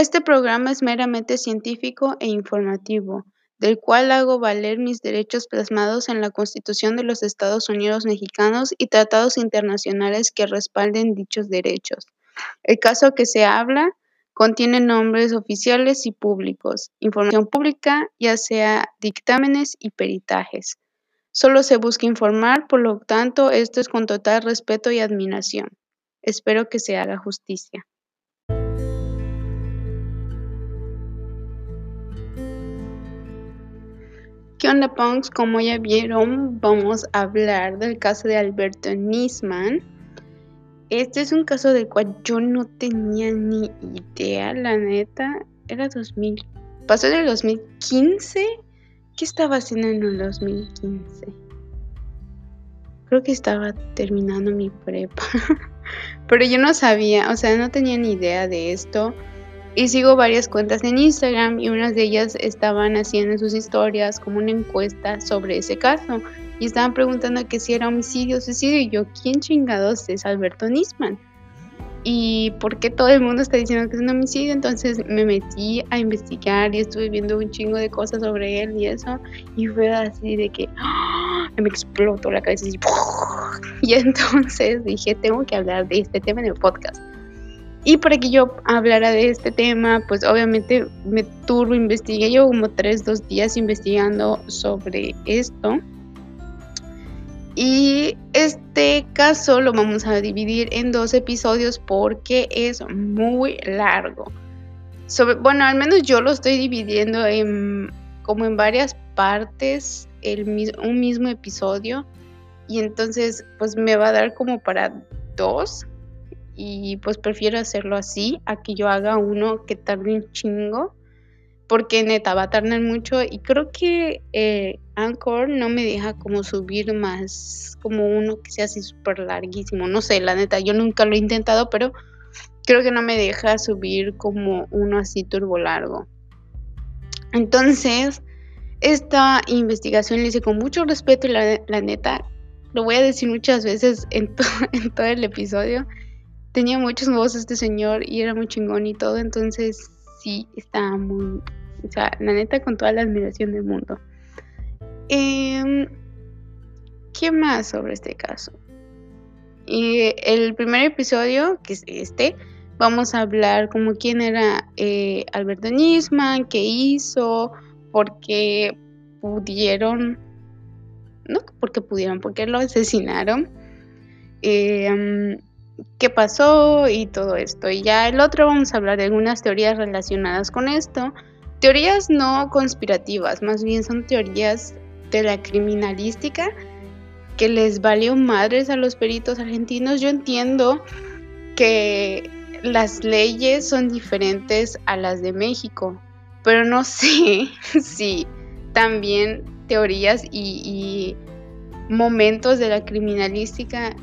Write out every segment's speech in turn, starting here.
Este programa es meramente científico e informativo, del cual hago valer mis derechos plasmados en la Constitución de los Estados Unidos mexicanos y tratados internacionales que respalden dichos derechos. El caso que se habla contiene nombres oficiales y públicos, información pública, ya sea dictámenes y peritajes. Solo se busca informar, por lo tanto, esto es con total respeto y admiración. Espero que se haga justicia. ¿Qué onda, punks? Como ya vieron, vamos a hablar del caso de Alberto Nisman. Este es un caso del cual yo no tenía ni idea, la neta. Era 2000. Pasó en el 2015. ¿Qué estaba haciendo en el 2015? Creo que estaba terminando mi prepa. Pero yo no sabía, o sea, no tenía ni idea de esto. Y sigo varias cuentas en Instagram y unas de ellas estaban haciendo sus historias como una encuesta sobre ese caso y estaban preguntando que si era homicidio o suicidio y yo, ¿quién chingados es Alberto Nisman? Y por qué todo el mundo está diciendo que es un homicidio, entonces me metí a investigar y estuve viendo un chingo de cosas sobre él y eso y fue así de que ¡ah! me explotó la cabeza y, y entonces dije, tengo que hablar de este tema en el podcast. Y para que yo hablara de este tema, pues obviamente me turbo, investigué yo como tres, dos días investigando sobre esto. Y este caso lo vamos a dividir en dos episodios porque es muy largo. Bueno, al menos yo lo estoy dividiendo en como en varias partes, el, un mismo episodio. Y entonces pues me va a dar como para dos y pues prefiero hacerlo así a que yo haga uno que tarde un chingo porque neta va a tardar mucho y creo que eh, Anchor no me deja como subir más como uno que sea así súper larguísimo no sé la neta yo nunca lo he intentado pero creo que no me deja subir como uno así turbo largo. Entonces esta investigación la hice con mucho respeto y la, neta lo voy a decir muchas veces en, en todo el episodio tenía muchos nuevos este señor y era muy chingón y todo, entonces sí, estaba muy, o sea, la neta con toda la admiración del mundo. Em, ¿Qué más sobre este caso? Y el primer episodio, que es este, vamos a hablar como quién era eh, Alberto Nisman, qué hizo, por qué pudieron, no porque pudieron, porque lo asesinaron. Eh, qué pasó y todo esto. Y ya el otro vamos a hablar de algunas teorías relacionadas con esto. Teorías no conspirativas, más bien son teorías de la criminalística que les valió madres a los peritos argentinos. Yo entiendo que las leyes son diferentes a las de México, pero no sé si también teorías y, y momentos de la criminalística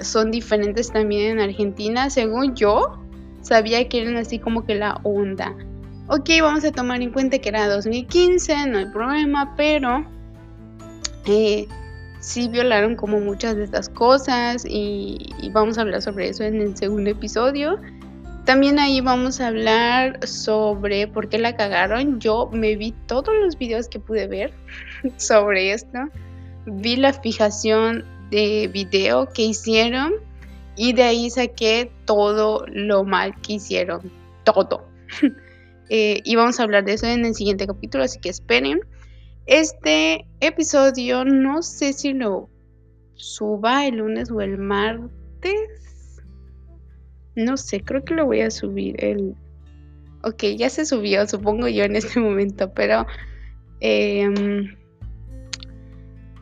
son diferentes también en Argentina. Según yo, sabía que eran así como que la onda. Ok, vamos a tomar en cuenta que era 2015, no hay problema, pero eh, sí violaron como muchas de estas cosas y, y, vamos a hablar sobre eso en el segundo episodio. También ahí vamos a hablar sobre por qué la cagaron. Yo me vi todos los videos que pude ver sobre esto. Vi la fijación de video que hicieron y de ahí saqué todo lo mal que hicieron, todo. eh, y vamos a hablar de eso en el siguiente capítulo, así que esperen. Este episodio no sé si lo suba el lunes o el martes. No sé, creo que lo voy a subir el... Ok, ya se subió, supongo yo en este momento, pero... Eh,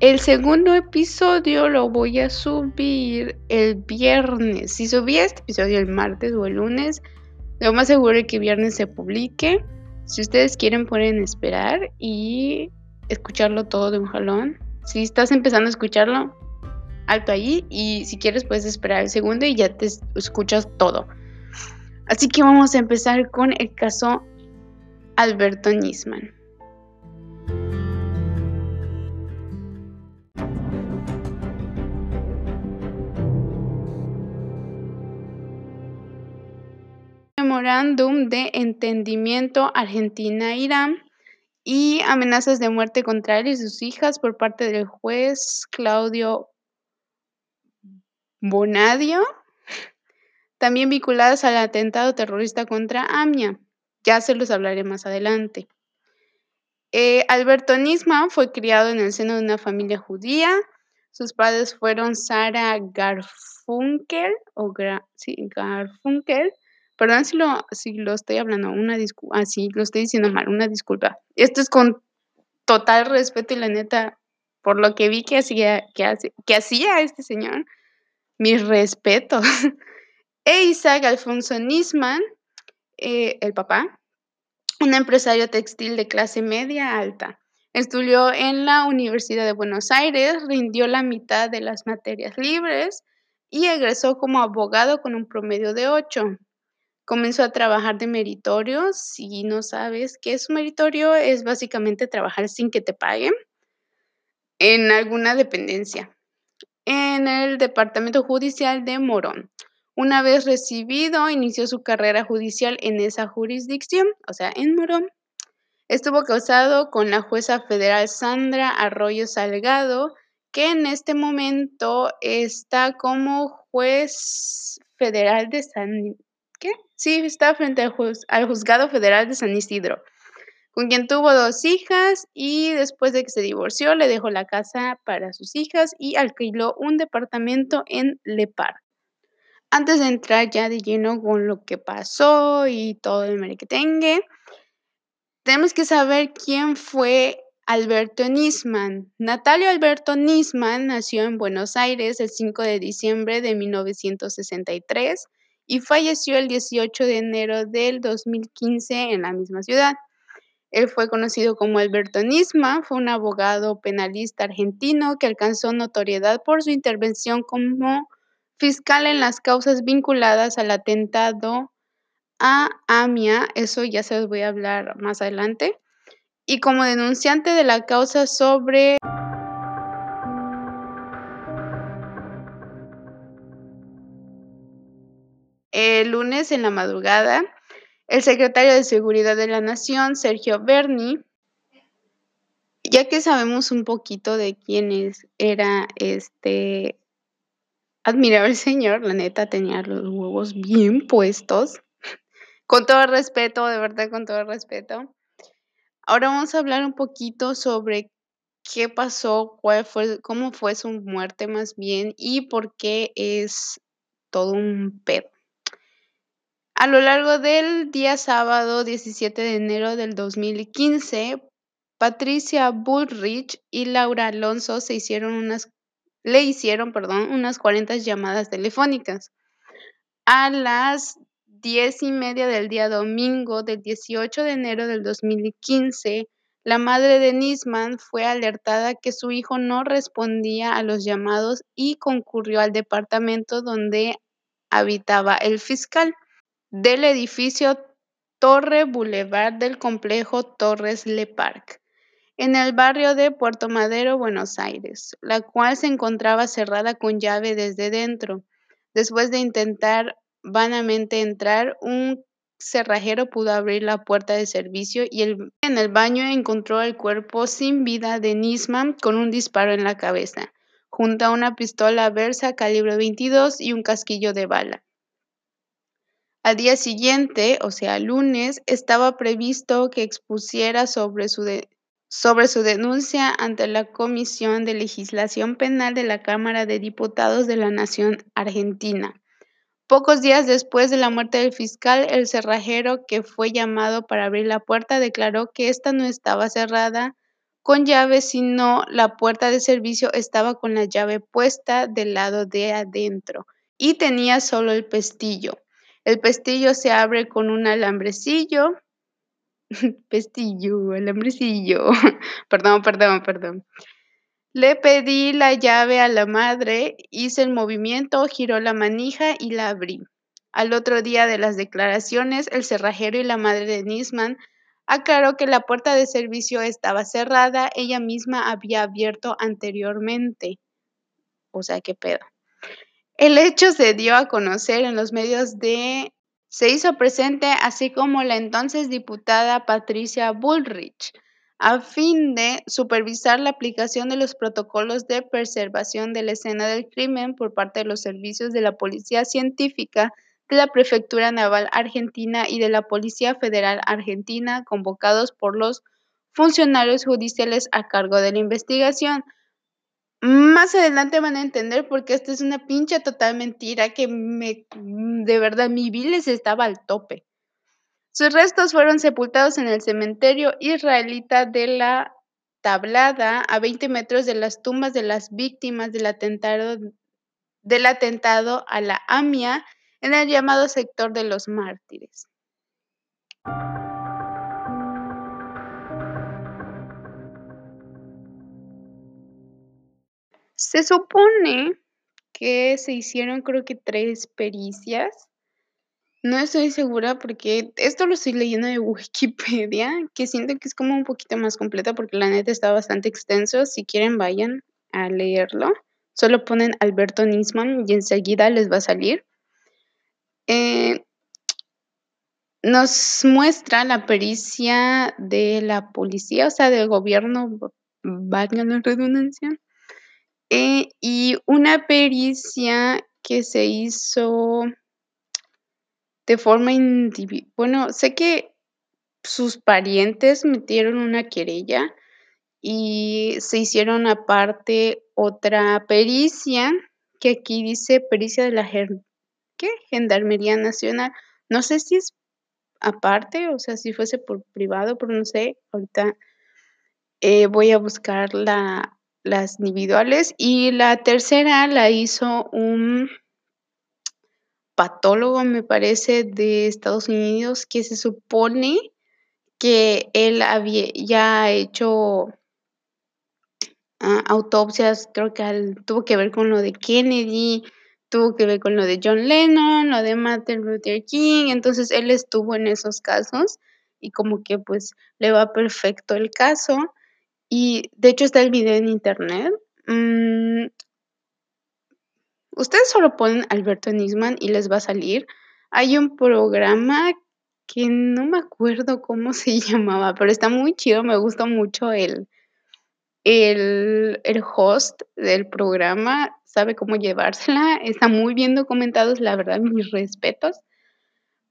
el segundo episodio lo voy a subir el viernes. Si subí este episodio el martes o el lunes, lo más seguro es que viernes se publique. Si ustedes quieren pueden esperar y escucharlo todo de un jalón. Si estás empezando a escucharlo, alto ahí. Y si quieres puedes esperar el segundo y ya te escuchas todo. Así que vamos a empezar con el caso Alberto Nisman. Memorándum de Entendimiento Argentina-Irán y amenazas de muerte contra él y sus hijas por parte del juez Claudio Bonadio, también vinculadas al atentado terrorista contra AMIA. Ya se los hablaré más adelante. Eh, Alberto Nisman fue criado en el seno de una familia judía. Sus padres fueron Sara Garfunkel, o sí, Garfunkel. Perdón si lo, si lo estoy hablando, una disculpa, ah, lo estoy diciendo mal, una disculpa. Esto es con total respeto y la neta, por lo que vi que hacía, que, que hacía este señor, mis respetos. e Isaac Alfonso Nisman, eh, el papá, un empresario textil de clase media alta. Estudió en la Universidad de Buenos Aires, rindió la mitad de las materias libres y egresó como abogado con un promedio de 8. Comenzó a trabajar de meritorio. Si no sabes qué es un meritorio, es básicamente trabajar sin que te paguen en alguna dependencia en el Departamento Judicial de Morón. Una vez recibido, inició su carrera judicial en esa jurisdicción, o sea, en Morón. Estuvo casado con la jueza federal Sandra Arroyo Salgado, que en este momento está como juez federal de San... Sí, está frente al, al juzgado federal de San Isidro con quien tuvo dos hijas y después de que se divorció le dejó la casa para sus hijas y alquiló un departamento en Lepar. Antes de entrar ya de lleno con lo que pasó y todo el merequetengue, tenemos que saber quién fue Alberto Nisman. Natalio Alberto Nisman nació en Buenos Aires el 5 de diciembre de 1963 y falleció el 18 de enero del 2015 en la misma ciudad. Él fue conocido como Alberto Nisma, fue un abogado penalista argentino que alcanzó notoriedad por su intervención como fiscal en las causas vinculadas al atentado a AMIA, eso ya se los voy a hablar más adelante, y como denunciante de la causa sobre el lunes en la madrugada el secretario de Seguridad de la Nación, Sergio Berni, ya que sabemos un poquito de quién era este admirable señor, la neta tenía los huevos bien puestos, con todo respeto, de verdad, con todo respeto. Ahora vamos a hablar un poquito sobre qué pasó, cuál fue, cómo fue su muerte más bien y por qué es todo un pedo. A lo largo del día sábado 17 de enero del 2015, Patricia Bullrich y Laura Alonso se hicieron unas, le hicieron perdón, unas 40 llamadas telefónicas. A las diez y media del día domingo del 18 de enero del 2015, la madre de Nisman fue alertada que su hijo no respondía a los llamados y concurrió al departamento donde habitaba el fiscal del edificio Torre Boulevard del complejo Torres Le Parc, en el barrio de Puerto Madero, Buenos Aires, la cual se encontraba cerrada con llave desde dentro. Después de intentar vanamente entrar, un cerrajero pudo abrir la puerta de servicio y en el baño encontró el cuerpo sin vida de Nisman con un disparo en la cabeza, junto a una pistola Versa calibre 22 y un casquillo de bala. Al día siguiente, o sea, lunes, estaba previsto que expusiera sobre su, sobre su denuncia ante la Comisión de Legislación Penal de la Cámara de Diputados de la Nación Argentina. Pocos días después de la muerte del fiscal, el cerrajero que fue llamado para abrir la puerta declaró que ésta no estaba cerrada con llave, sino la puerta de servicio estaba con la llave puesta del lado de adentro y tenía solo el pestillo. El pestillo se abre con un alambrecillo. pestillo, alambrecillo. perdón, perdón, perdón. Le pedí la llave a la madre, hice el movimiento, giró la manija y la abrí. Al otro día de las declaraciones, el cerrajero y la madre de Nisman aclaró que la puerta de servicio estaba cerrada, ella misma había abierto anteriormente. O sea, qué pedo. El hecho se dio a conocer en los medios de se hizo presente, así como la entonces diputada Patricia Bullrich, a fin de supervisar la aplicación de los protocolos de preservación de la escena del crimen por parte de los servicios de la Policía Científica de la Prefectura Naval Argentina y de la Policía Federal Argentina, convocados por los funcionarios judiciales a cargo de la investigación. Más adelante van a entender por qué esto es una pinche total mentira que me de verdad mi bilis estaba al tope. Sus restos fueron sepultados en el cementerio israelita de la Tablada, a 20 metros de las tumbas de las víctimas del atentado, del atentado a la AMIA en el llamado sector de los mártires. Se supone que se hicieron creo que tres pericias. No estoy segura porque esto lo estoy leyendo de Wikipedia, que siento que es como un poquito más completa porque la neta está bastante extenso. Si quieren vayan a leerlo. Solo ponen Alberto Nisman y enseguida les va a salir. Eh, nos muestra la pericia de la policía, o sea, del gobierno, valga la redundancia, eh, y una pericia que se hizo de forma individual. Bueno, sé que sus parientes metieron una querella y se hicieron aparte otra pericia, que aquí dice pericia de la. Gendarmería Nacional. No sé si es aparte, o sea, si fuese por privado, pero no sé, ahorita eh, voy a buscar la, las individuales. Y la tercera la hizo un patólogo, me parece, de Estados Unidos, que se supone que él había ya hecho ah, autopsias, creo que tuvo que ver con lo de Kennedy, tuvo que ver con lo de John Lennon, lo de Martin Luther King, entonces él estuvo en esos casos y como que pues le va perfecto el caso y de hecho está el video en internet. Mm, ustedes solo ponen Alberto Nisman y les va a salir. Hay un programa que no me acuerdo cómo se llamaba, pero está muy chido, me gusta mucho el, el, el host del programa sabe cómo llevársela, está muy bien documentados, la verdad, mis respetos.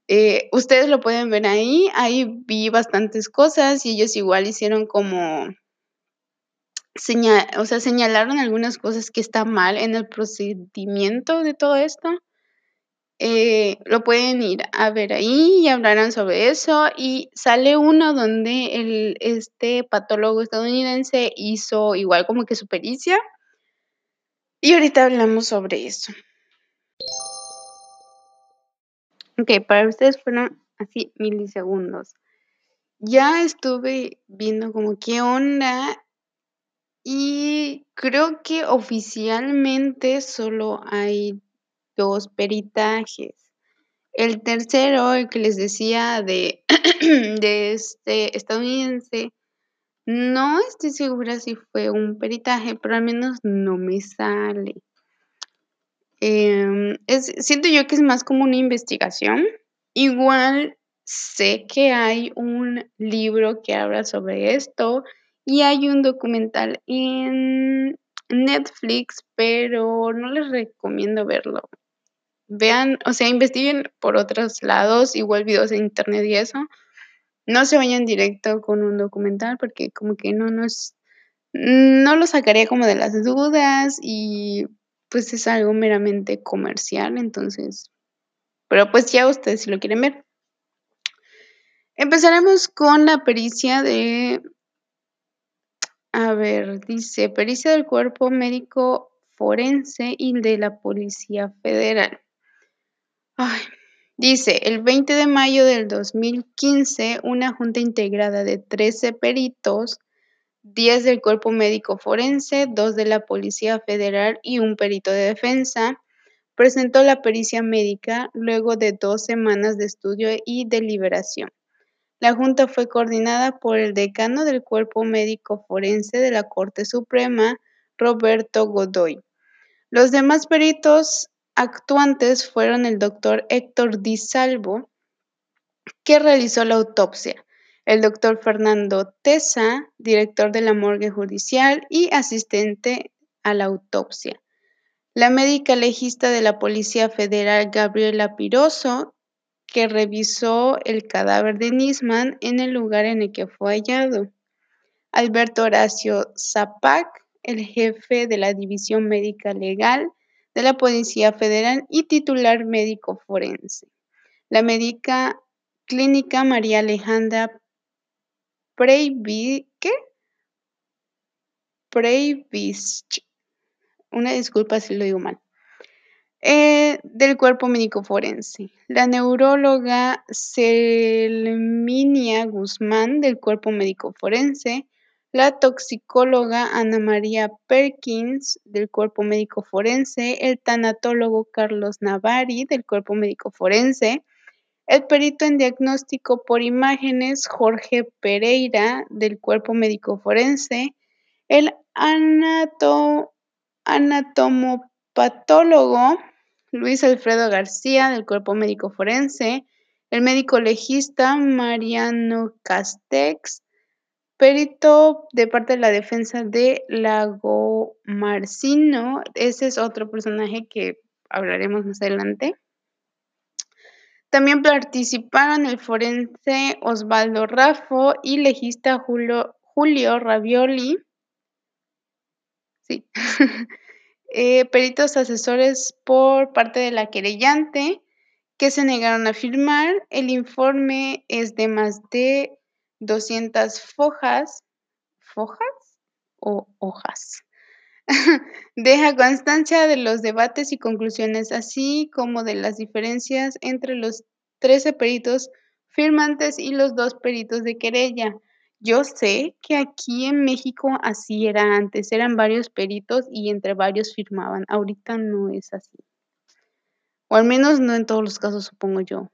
Eh, ustedes lo pueden ver ahí, ahí vi bastantes cosas y ellos igual hicieron como, o sea, señalaron algunas cosas que están mal en el procedimiento de todo esto. Eh, lo pueden ir a ver ahí y hablarán sobre eso y sale uno donde el, este patólogo estadounidense hizo igual como que su pericia y ahorita hablamos sobre eso. Ok, para ustedes fueron así milisegundos. Ya estuve viendo como qué onda y creo que oficialmente solo hay dos peritajes. El tercero, el que les decía de, de este estadounidense, no estoy segura si fue un peritaje, pero al menos no me sale. Em, siento yo que es más como una investigación. Igual sé que hay un libro que habla sobre esto y hay un documental en Netflix, pero no les recomiendo verlo. Vean, o sea, investiguen por otros lados, igual videos en internet y eso no se vayan directo con un documental porque como que no nos, no lo sacaría como de las dudas y pues es algo meramente comercial, entonces, pero pues ya ustedes si lo quieren ver. Empezaremos con la pericia de, a ver, dice, pericia del cuerpo médico forense y de la Policía Federal. Dice, el 20 de mayo del 2015, una junta integrada de 13 peritos, 10 del Cuerpo Médico Forense, 2 de la Policía Federal y un perito de defensa, presentó la pericia médica luego de dos semanas de estudio y deliberación. La junta fue coordinada por el decano del Cuerpo Médico Forense de la Corte Suprema, Roberto Godoy. Los demás peritos actuantes fueron el doctor Héctor Di Salvo, que realizó la autopsia. El doctor Fernando Tesa, director de la morgue judicial y asistente a la autopsia. La médica legista de la Policía Federal Gabriela Piroso, que revisó el cadáver de Nisman en el lugar en el que fue hallado. Alberto Horacio Zapac, el jefe de la División Médica Legal de la Policía Federal y titular médico forense. La médica clínica María Alejandra Preivich, una disculpa si lo digo mal, eh, del cuerpo médico forense. La neuróloga Selminia Guzmán del cuerpo médico forense, la toxicóloga Ana María Perkins del cuerpo médico forense, el tanatólogo Carlos Navari del cuerpo médico forense, el perito en diagnóstico por imágenes Jorge Pereira del cuerpo médico forense, el anatomopatólogo Luis Alfredo García del cuerpo médico forense, el médico legista Mariano Castex, perito de parte de la defensa de Lago Marcino, ese es otro personaje que hablaremos más adelante. También participaron el forense Osvaldo Raffo y legista Julio, Julio Ravioli. Sí. Eh, peritos asesores por parte de la querellante que se negaron a firmar. El informe es de más de 200 fojas. ¿Fojas o hojas? Deja constancia de los debates y conclusiones, así como de las diferencias entre los 13 peritos firmantes y los dos peritos de querella. Yo sé que aquí en México así era antes, eran varios peritos y entre varios firmaban. Ahorita no es así. O al menos no en todos los casos, supongo yo,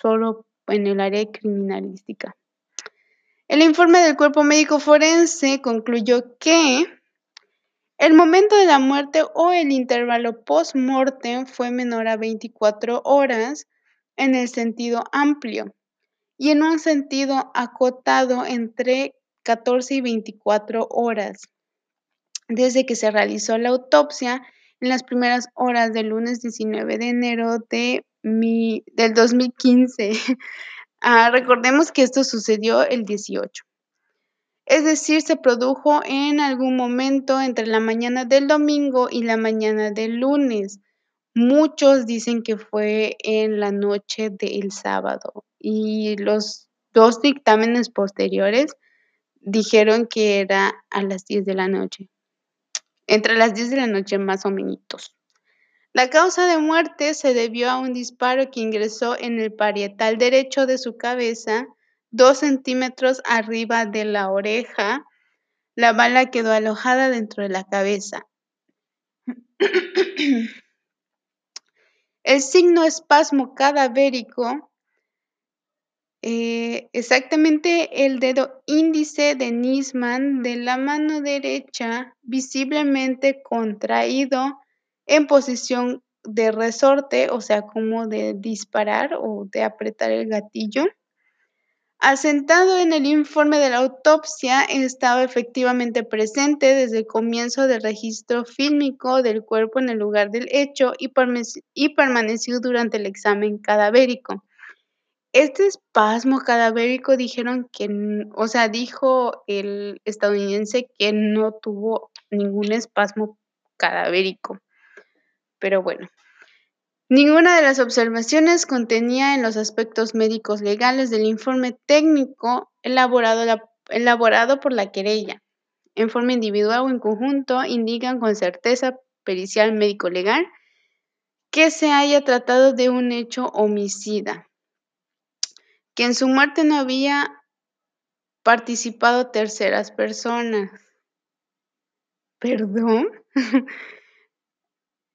solo en el área criminalística. El informe del cuerpo médico forense concluyó que el momento de la muerte o el intervalo post-mortem fue menor a 24 horas en el sentido amplio y en un sentido acotado entre 14 y 24 horas. Desde que se realizó la autopsia en las primeras horas del lunes 19 de enero de del 2015. Ah, recordemos que esto sucedió el 18 es decir, se produjo en algún momento entre la mañana del domingo y la mañana del lunes. Muchos dicen que fue en la noche del sábado y los dos dictámenes posteriores dijeron que era a las 10 de la noche. Entre las 10 de la noche más o menos. La causa de muerte se debió a un disparo que ingresó en el parietal derecho de su cabeza dos centímetros arriba de la oreja. La bala quedó alojada dentro de la cabeza. El signo espasmo cadavérico, eh, exactamente el dedo índice de Nisman de la mano derecha, visiblemente contraído en posición de resorte, o sea, como de disparar o de apretar el gatillo. Asentado en el informe de la autopsia, estaba efectivamente presente desde el comienzo del registro fílmico del cuerpo en el lugar del hecho y, permaneció durante el examen cadavérico. Este espasmo cadavérico dijeron que, o sea, dijo el estadounidense que no tuvo ningún espasmo cadavérico. Pero bueno, Ninguna de las observaciones contenía en los aspectos médicos legales del informe técnico elaborado, por la querella, en forma individual o en conjunto, indican con certeza pericial médico-legal que se haya tratado de un hecho homicida, que en su muerte no había participado terceras personas. ¿Perdón?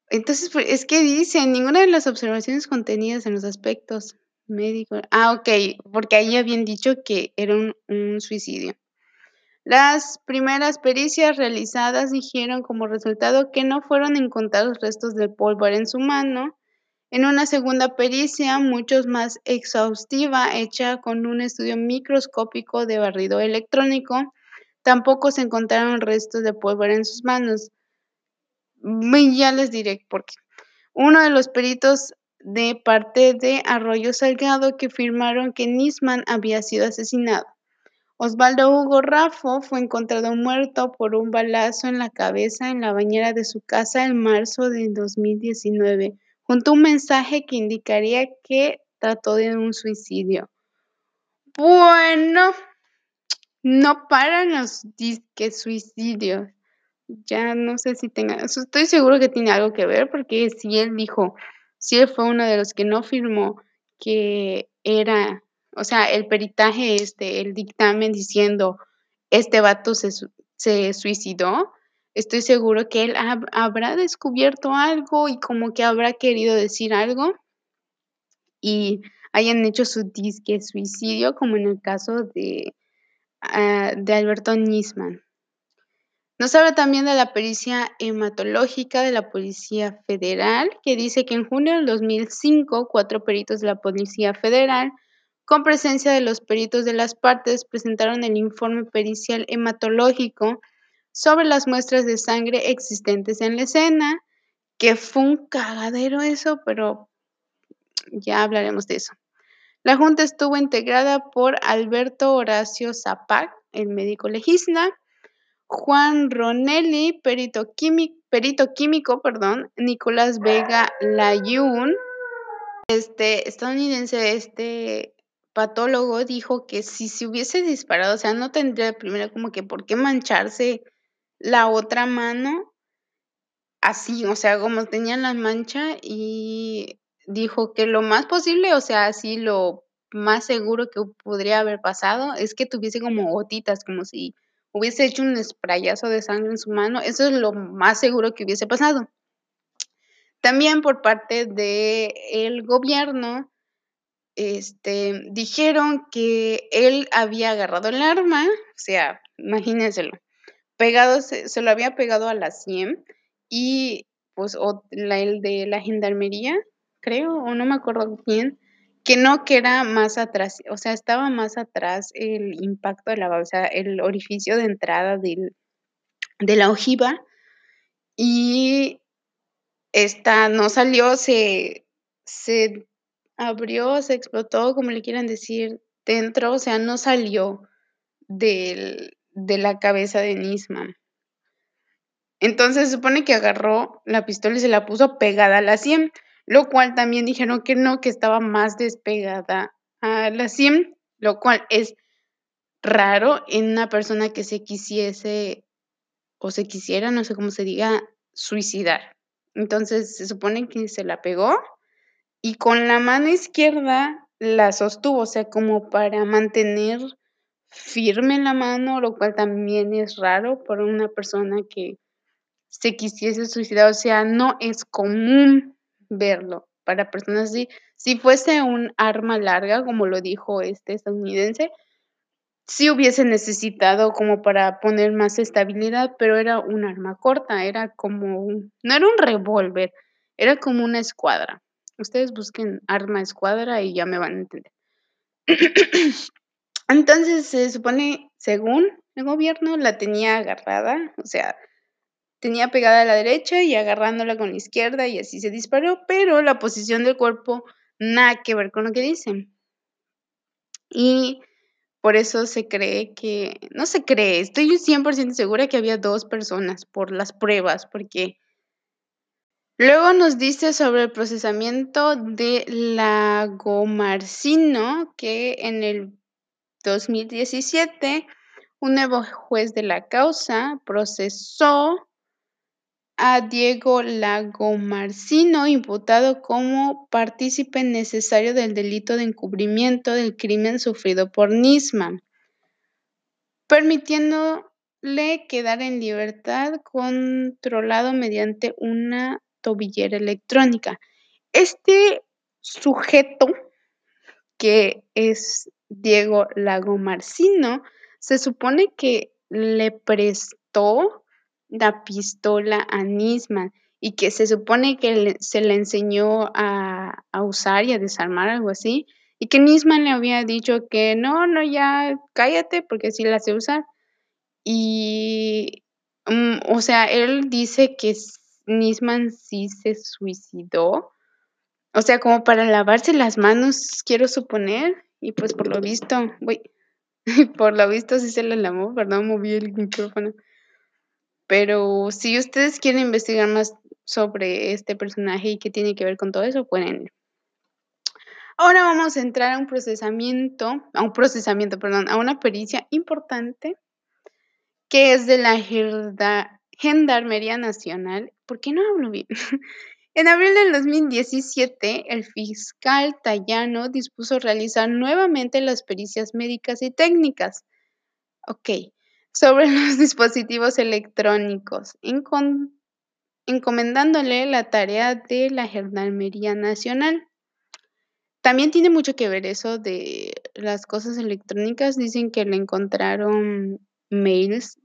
Entonces, pues, es que dice, ninguna de las observaciones contenidas en los aspectos médicos. Ah, ok, porque ahí habían dicho que era un, suicidio. Las primeras pericias realizadas dijeron como resultado que no fueron encontrados restos de pólvora en su mano, En una segunda pericia, mucho más exhaustiva, hecha con un estudio microscópico de barrido electrónico, tampoco se encontraron restos de pólvora en sus manos. Ya les diré por qué. Uno de los peritos de parte de Arroyo Salgado que firmaron que Nisman había sido asesinado. Osvaldo Hugo Raffo fue encontrado muerto por un balazo en la cabeza en la bañera de su casa en marzo de 2019 junto a un mensaje que indicaría que trató de un suicidio. Bueno, no paran los disques suicidios. Ya no sé si tenga, estoy seguro que tiene algo que ver porque si él dijo, si él fue uno de los que no firmó que era, o sea, el peritaje, este, el dictamen diciendo, este vato se, se suicidó, estoy seguro que él habrá descubierto algo y como que habrá querido decir algo y hayan hecho su disque suicidio, como en el caso de, ah, de Alberto Nisman. Nos habla también de la pericia hematológica de la Policía Federal, que dice que en junio del 2005, cuatro peritos de la Policía Federal, con presencia de los peritos de las partes, presentaron el informe pericial hematológico sobre las muestras de sangre existentes en la escena, que fue un cagadero eso, pero ya hablaremos de eso. La junta estuvo integrada por Alberto Horacio Zapac, el médico legista, Juan Ronelli, perito químico, perito químico perdón, Nicolás Vega Layún, este estadounidense, este patólogo dijo que si se hubiese disparado, o sea, no tendría primero como que por qué mancharse la otra mano así, o sea, como tenía la mancha y dijo que lo más posible, o sea, así lo más seguro que podría haber pasado es que tuviese como gotitas, como si hubiese hecho un sprayazo de sangre en su mano. Eso es lo más seguro que hubiese pasado. También por parte del el gobierno, este, dijeron que él había agarrado el arma, o sea, imagínenselo, pegado, se, lo había pegado a la 100 y pues la, el de la gendarmería, creo, o no me acuerdo bien, que no, que era más atrás, o sea, estaba más atrás el impacto de la o sea, el orificio de entrada del, de la ojiva y esta no salió, se, se abrió, se explotó, como le quieran decir, dentro, o sea, no salió del, de la cabeza de Nisman. Entonces se supone que agarró la pistola y se la puso pegada a la 100, lo cual también dijeron que no, que estaba más despegada a la 100, lo cual es raro en una persona que se quisiese o se quisiera, no sé cómo se diga, suicidar. Entonces se supone que se la pegó y con la mano izquierda la sostuvo, o sea, como para mantener firme la mano, lo cual también es raro para una persona que se quisiese suicidar, o sea, no es común verlo para personas así. Si fuese un arma larga, como lo dijo este estadounidense, sí hubiese necesitado como para poner más estabilidad, pero era un arma corta, era como, un, no era un revólver, era como una escuadra. Ustedes busquen arma escuadra y ya me van a entender. Entonces se supone, según el gobierno, la tenía agarrada, o sea, tenía pegada a la derecha y agarrándola con la izquierda y así se disparó, pero la posición del cuerpo nada que ver con lo que dicen. Y por eso se cree que, no se cree, estoy 100% segura que había dos personas por las pruebas, porque luego nos dice sobre el procesamiento de lagomarcino, que en el 2017, un nuevo juez de la causa procesó a Diego Lagomarcino, imputado como partícipe necesario del delito de encubrimiento del crimen sufrido por Nisman, permitiéndole quedar en libertad controlado mediante una tobillera electrónica. Este sujeto, que es Diego Lagomarcino, se supone que le prestó la pistola a Nisman y que se supone que se le enseñó a, a, usar y a desarmar algo así, y que Nisman le había dicho que no, no, ya cállate porque sí la sé usar. Y, mm, o sea, él dice que Nisman sí se suicidó, o sea, como para lavarse las manos, quiero suponer, y pues por lo visto, voy, por lo visto sí se le lavó, perdón, moví el micrófono. Pero si ustedes quieren investigar más sobre este personaje y qué tiene que ver con todo eso, pueden. Ahora vamos a entrar a un procesamiento, a un procesamiento, perdón, a una pericia importante que es de la Gendarmería Nacional. ¿Por qué no hablo bien? En abril del 2017, el fiscal Tallano dispuso realizar nuevamente las pericias médicas y técnicas. Ok, sobre los dispositivos electrónicos, encomendándole la tarea de la Gendarmería Nacional. También tiene mucho que ver eso de las cosas electrónicas. Dicen que le encontraron mails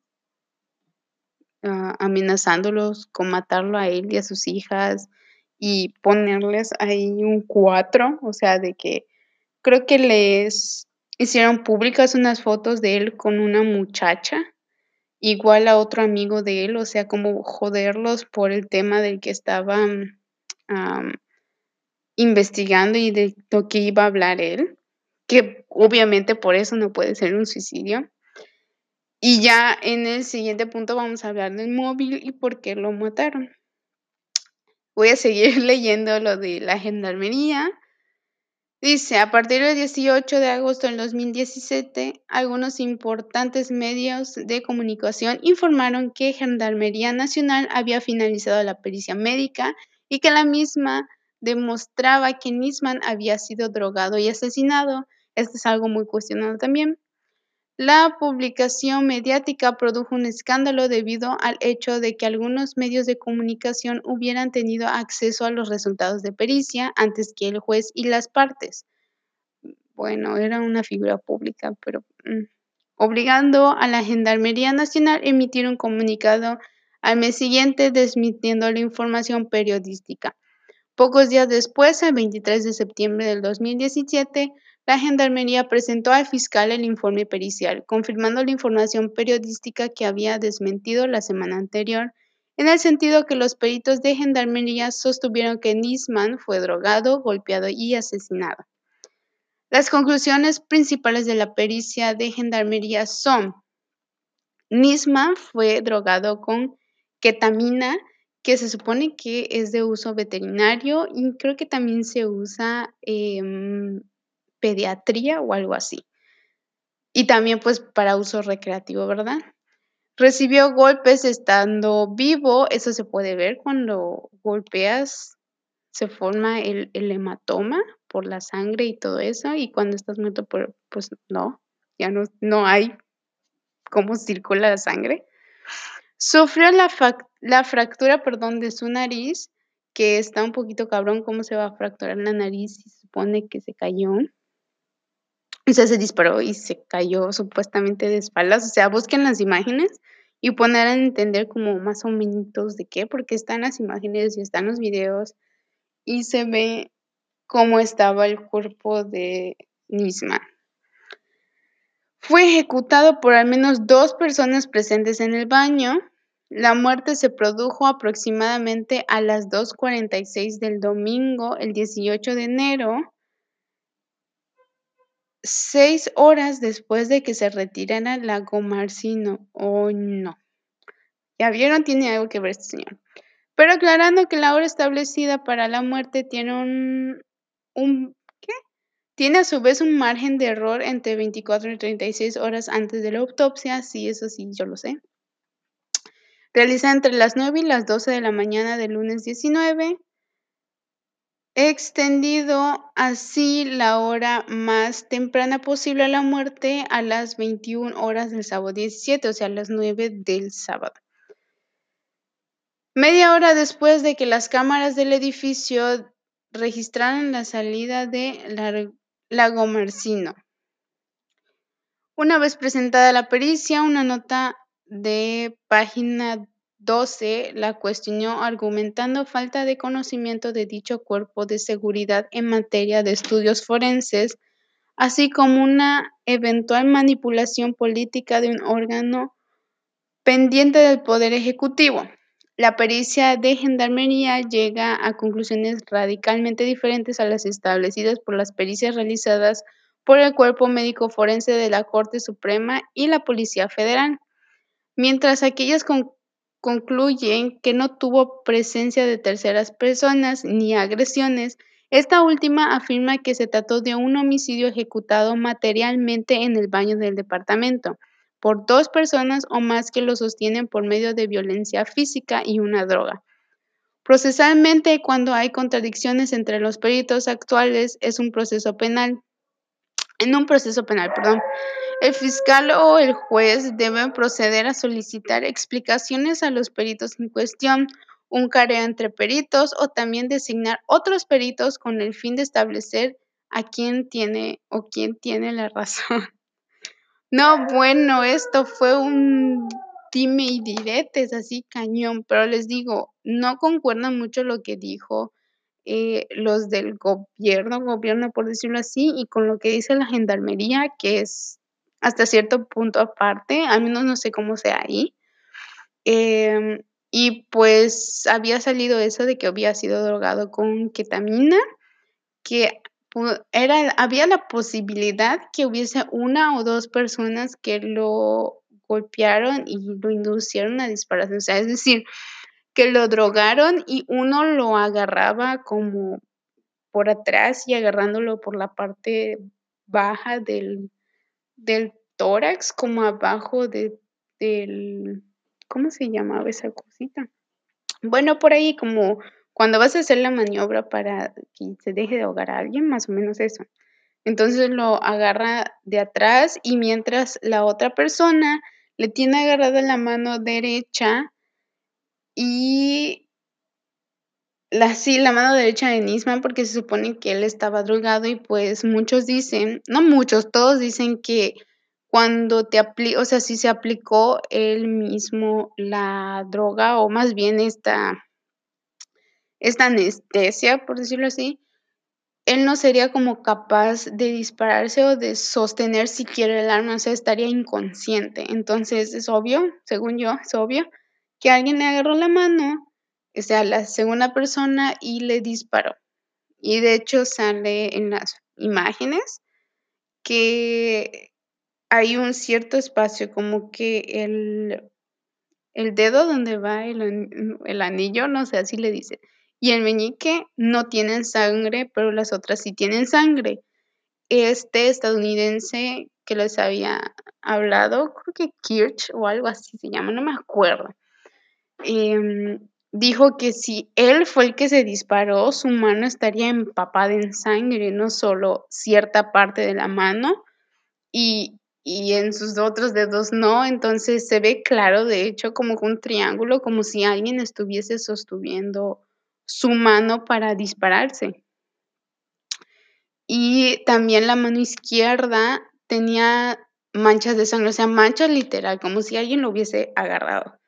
uh, amenazándolos con matarlo a él y a sus hijas y ponerles ahí un 4, o sea, de que creo que les hicieron públicas unas fotos de él con una muchacha, igual a otro amigo de él, o sea, como joderlos por el tema del que estaban investigando y de lo que iba a hablar él, que obviamente por eso no puede ser un suicidio. Y ya en el siguiente punto vamos a hablar del móvil y por qué lo mataron. Voy a seguir leyendo lo de la gendarmería. Dice, a partir del 18 de agosto del 2017, algunos importantes medios de comunicación informaron que Gendarmería Nacional había finalizado la pericia médica y que la misma demostraba que Nisman había sido drogado y asesinado. Esto es algo muy cuestionado también. La publicación mediática produjo un escándalo debido al hecho de que algunos medios de comunicación hubieran tenido acceso a los resultados de pericia antes que el juez y las partes. Bueno, era una figura pública, pero mm, obligando a la Gendarmería Nacional a emitir un comunicado al mes siguiente desmintiendo la información periodística. Pocos días después, el 23 de septiembre del 2017, la Gendarmería presentó al fiscal el informe pericial, confirmando la información periodística que había desmentido la semana anterior, en el sentido que los peritos de Gendarmería sostuvieron que Nisman fue drogado, golpeado y asesinado. Las conclusiones principales de la pericia de Gendarmería son: Nisman fue drogado con ketamina, que se supone que es de uso veterinario y creo que también se usa em, pediatría o algo así. Y también pues para uso recreativo, ¿verdad? Recibió golpes estando vivo, eso se puede ver cuando golpeas, se forma el, hematoma por la sangre y todo eso, y cuando estás muerto, pues no, ya no, no hay cómo circula la sangre. Sufrió la, la fractura, perdón, de su nariz, que está un poquito cabrón cómo se va a fracturar la nariz se supone que se cayó. O sea, se disparó y se cayó supuestamente de espaldas. O sea, busquen las imágenes y poner a entender como más o menos de qué, porque están las imágenes y están los videos y se ve cómo estaba el cuerpo de Nisman. Fue ejecutado por al menos dos personas presentes en el baño. La muerte se produjo aproximadamente a las 2.46 del domingo, el 18 de enero, seis horas después de que se retirara Lago Marcino. Oh, no. Ya vieron, tiene algo que ver este señor. Pero aclarando que la hora establecida para la muerte tiene un, un ¿qué? Tiene a su vez un margen de error entre 24 y 36 horas antes de la autopsia, sí, eso sí, yo lo sé. Realiza entre las 9 y las 12 de la mañana del lunes 19 extendido así la hora más temprana posible a la muerte a las 21 horas del sábado 17, o sea, a las 9 del sábado. Media hora después de que las cámaras del edificio registraran la salida de Lago Marcino. Una vez presentada la pericia, una nota de página 12 la cuestionó argumentando falta de conocimiento de dicho cuerpo de seguridad en materia de estudios forenses, así como una eventual manipulación política de un órgano pendiente del Poder Ejecutivo. La pericia de gendarmería llega a conclusiones radicalmente diferentes a las establecidas por las pericias realizadas por el Cuerpo Médico Forense de la Corte Suprema y la Policía Federal, mientras aquellas concluyen que no tuvo presencia de terceras personas ni agresiones, esta última afirma que se trató de un homicidio ejecutado materialmente en el baño del departamento por dos personas o más que lo sostienen por medio de violencia física y una droga. Procesalmente, cuando hay contradicciones entre los peritos actuales, es un proceso penal. En un proceso penal, perdón. El fiscal o el juez deben proceder a solicitar explicaciones a los peritos en cuestión, un careo entre peritos o también designar otros peritos con el fin de establecer a quién tiene o quién tiene la razón. No, bueno, esto fue un dime y diretes así cañón, pero les digo, no concuerdan mucho lo que dijo eh, los del gobierno, gobierno por decirlo así, y con lo que dice la gendarmería, que es hasta cierto punto aparte, al menos no sé cómo sea ahí. Em, y pues había salido eso de que había sido drogado con ketamina, que era, había la posibilidad que hubiese una o dos personas que lo golpearon y lo inducieron a disparar. O sea, es decir, que lo drogaron y uno lo agarraba como por atrás y agarrándolo por la parte baja del, del tórax, como abajo de, del, ¿cómo se llamaba esa cosita? Bueno, por ahí como cuando vas a hacer la maniobra para que se deje de ahogar a alguien, más o menos eso. Entonces lo agarra de atrás y mientras la otra persona le tiene agarrada la mano derecha y la, sí, la mano derecha de Nisman porque se supone que él estaba drogado y pues muchos dicen, no muchos, todos dicen que cuando te aplicó, o sea, si se aplicó él mismo la droga o más bien esta esta anestesia, por decirlo así, él no sería como capaz de dispararse o de sostener siquiera el arma, o sea, estaría inconsciente. Entonces es obvio, según yo, es obvio que alguien le agarró la mano, o sea, la segunda persona y le disparó. Y de hecho sale en las imágenes que hay un cierto espacio, como que el, el dedo donde va el, el anillo, no sé, así le dice, y el meñique no tienen sangre, pero las otras sí tienen sangre. Este estadounidense que les había hablado, creo que Kirch o algo así se llama, no me acuerdo, em, dijo que si él fue el que se disparó, su mano estaría empapada en sangre, no solo cierta parte de la mano, y, y en sus otros dedos no, entonces se ve claro, de hecho, como un triángulo, como si alguien estuviese sosteniendo su mano para dispararse. Y también la mano izquierda tenía manchas de sangre, o sea, manchas literal, como si alguien lo hubiese agarrado.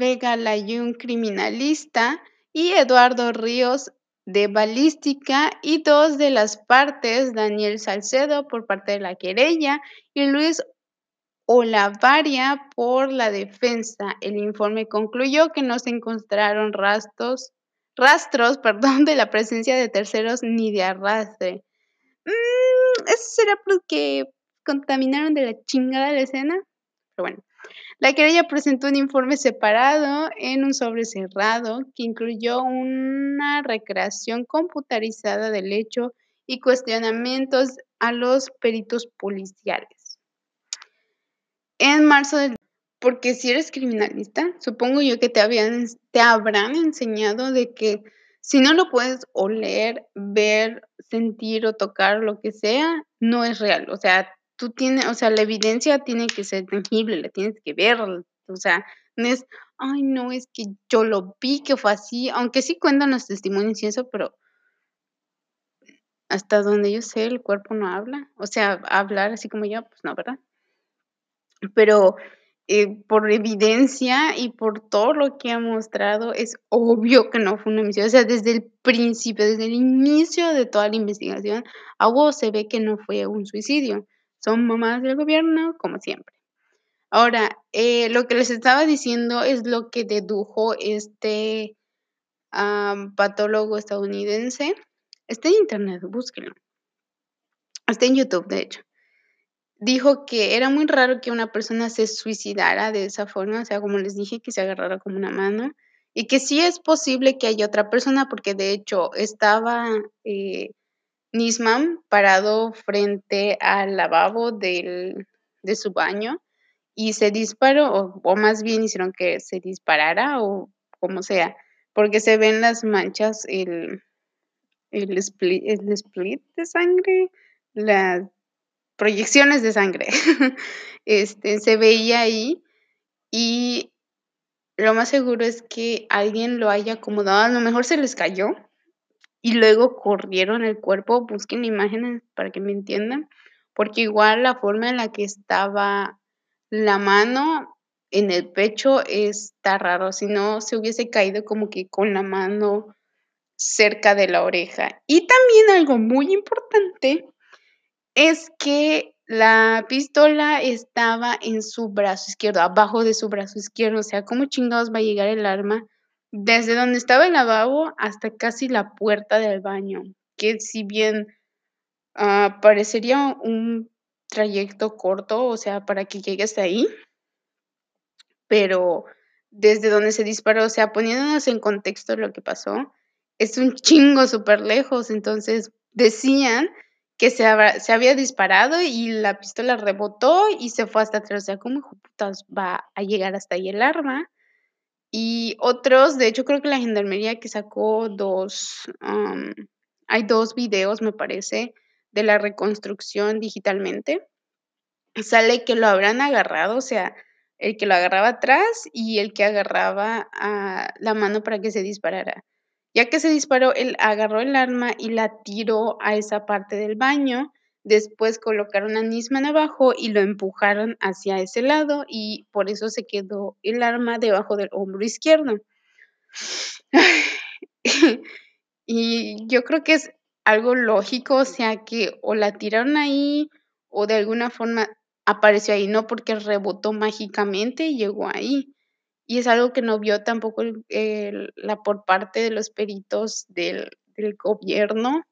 Vega Layún, criminalista, y Eduardo Ríos de balística y dos de las partes, Daniel Salcedo por parte de la querella y Luis Olavaria por la defensa. El informe concluyó que no se encontraron rastros rastros, perdón, de la presencia de terceros ni de arrastre. Mm, ¿Eso será porque contaminaron de la chingada la escena? Pero bueno. La querella presentó un informe separado en un sobre cerrado que incluyó una recreación computarizada del hecho y cuestionamientos a los peritos policiales. En marzo del porque si eres criminalista, supongo yo que te, habían, te habrán enseñado de que si no lo puedes oler, ver, sentir o tocar, lo que sea, no es real. O sea, tú tienes, o sea, la evidencia tiene que ser tangible, la tienes que ver. O sea, no es, ay, no, es que yo lo vi que fue así, aunque sí cuentan los testimonios y eso, pero hasta donde yo sé, el cuerpo no habla. O sea, hablar así como yo, pues no, ¿verdad? Pero eh, por evidencia y por todo lo que ha mostrado, es obvio que no fue un homicidio. O sea, desde el principio, desde el inicio de toda la investigación, a vos se ve que no fue un suicidio. Son mamás del gobierno, como siempre. Ahora, eh, lo que les estaba diciendo es lo que dedujo este patólogo estadounidense. Está en internet, búsquenlo. Está en YouTube, de hecho. Dijo que era muy raro que una persona se suicidara de esa forma, o sea, como les dije, que se agarrara como una mano, y que sí es posible que haya otra persona, porque de hecho estaba eh, Nisman parado frente al lavabo del, de su baño y se disparó, o, más bien hicieron que se disparara, o como sea, porque se ven las manchas, el, el, split, el split de sangre, las proyecciones de sangre, este, se veía ahí y lo más seguro es que alguien lo haya acomodado, a lo mejor se les cayó y luego corrieron el cuerpo, busquen imágenes para que me entiendan, porque igual la forma en la que estaba la mano en el pecho está raro, si no se hubiese caído como que con la mano cerca de la oreja. Y también algo muy importante es que la pistola estaba en su brazo izquierdo, abajo de su brazo izquierdo, o sea, ¿cómo chingados va a llegar el arma desde donde estaba el lavabo hasta casi la puerta del baño? Que si bien uh, parecería un trayecto corto, o sea, para que llegue hasta ahí, pero desde donde se disparó, o sea, poniéndonos en contexto lo que pasó, es un chingo súper lejos, entonces decían que se, se, había disparado y la pistola rebotó y se fue hasta atrás, o sea, ¿cómo putas va a llegar hasta ahí el arma? Y otros, de hecho creo que la gendarmería que sacó dos, um, hay dos videos, me parece, de la reconstrucción digitalmente, sale que lo habrán agarrado, o sea, el que lo agarraba atrás y el que agarraba la mano para que se disparara. Ya que se disparó, él agarró el arma y la tiró a esa parte del baño. Después colocaron a Nisman abajo y lo empujaron hacia ese lado y por eso se quedó el arma debajo del hombro izquierdo. y yo creo que es algo lógico, o sea, que o la tiraron ahí o de alguna forma apareció ahí, no porque rebotó mágicamente y llegó ahí. Y es algo que no vio tampoco la por parte de los peritos del gobierno.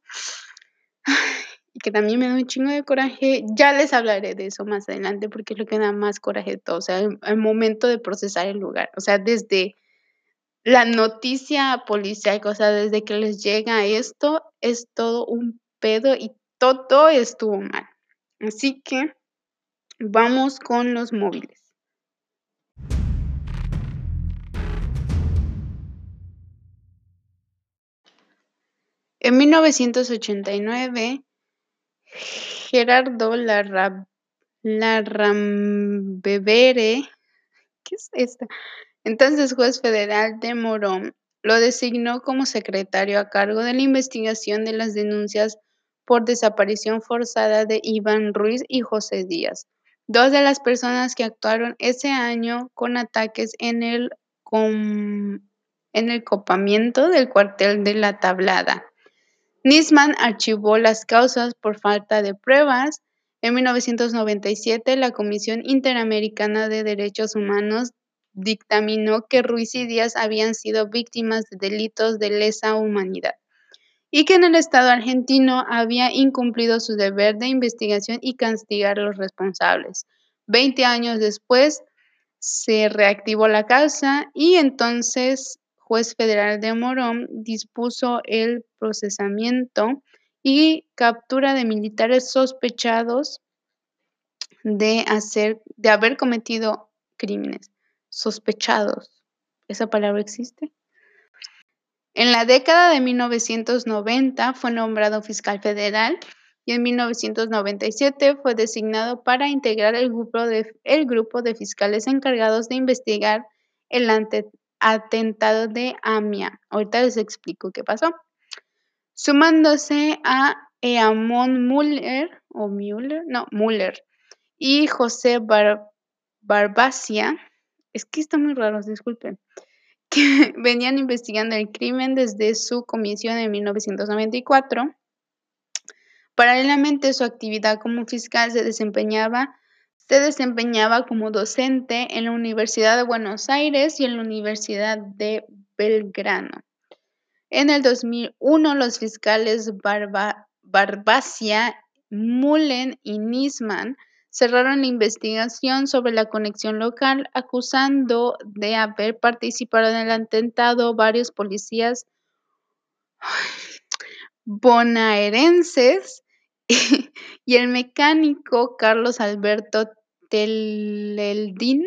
Que también me da un chingo de coraje. Ya les hablaré de eso más adelante porque es lo que da más coraje de todo. O sea, el momento de procesar el lugar. O sea, desde la noticia policial, o sea, desde que les llega esto, es todo un pedo y todo estuvo mal. Así que Vamos con los móviles. En 1989, Gerardo Larrambevere, ¿qué es esta? Entonces juez federal de Morón, lo designó como secretario a cargo de la investigación de las denuncias por desaparición forzada de Iván Ruiz y José Díaz, dos de las personas que actuaron ese año con ataques en el, en el copamiento del cuartel de la Tablada. Nisman archivó las causas por falta de pruebas. En 1997, la Comisión Interamericana de Derechos Humanos dictaminó que Ruiz y Díaz habían sido víctimas de delitos de lesa humanidad y que en el Estado argentino había incumplido su deber de investigación y castigar a los responsables. Veinte años después se reactivó la causa y entonces juez federal de Morón dispuso el procesamiento y captura de militares sospechados de hacer de haber cometido crímenes sospechados. ¿Esa palabra existe? En la década de 1990 fue nombrado fiscal federal y en 1997 fue designado para integrar el grupo de, el grupo de fiscales encargados de investigar el atentado de AMIA. Ahorita les explico qué pasó. Sumándose a Eamon Muller, o no, y José Bar Barbacia, es que está muy raro, disculpen, que venían investigando el crimen desde su comisión en 1994. Paralelamente, su actividad como fiscal se desempeñaba, se desempeñaba como docente en la Universidad de Buenos Aires y en la Universidad de Belgrano. En el 2001, los fiscales Barbacia, Mullen y Nisman cerraron la investigación sobre la conexión local, acusando de haber participado en el atentado varios policías bonaerenses y el mecánico Carlos Alberto Teleldín,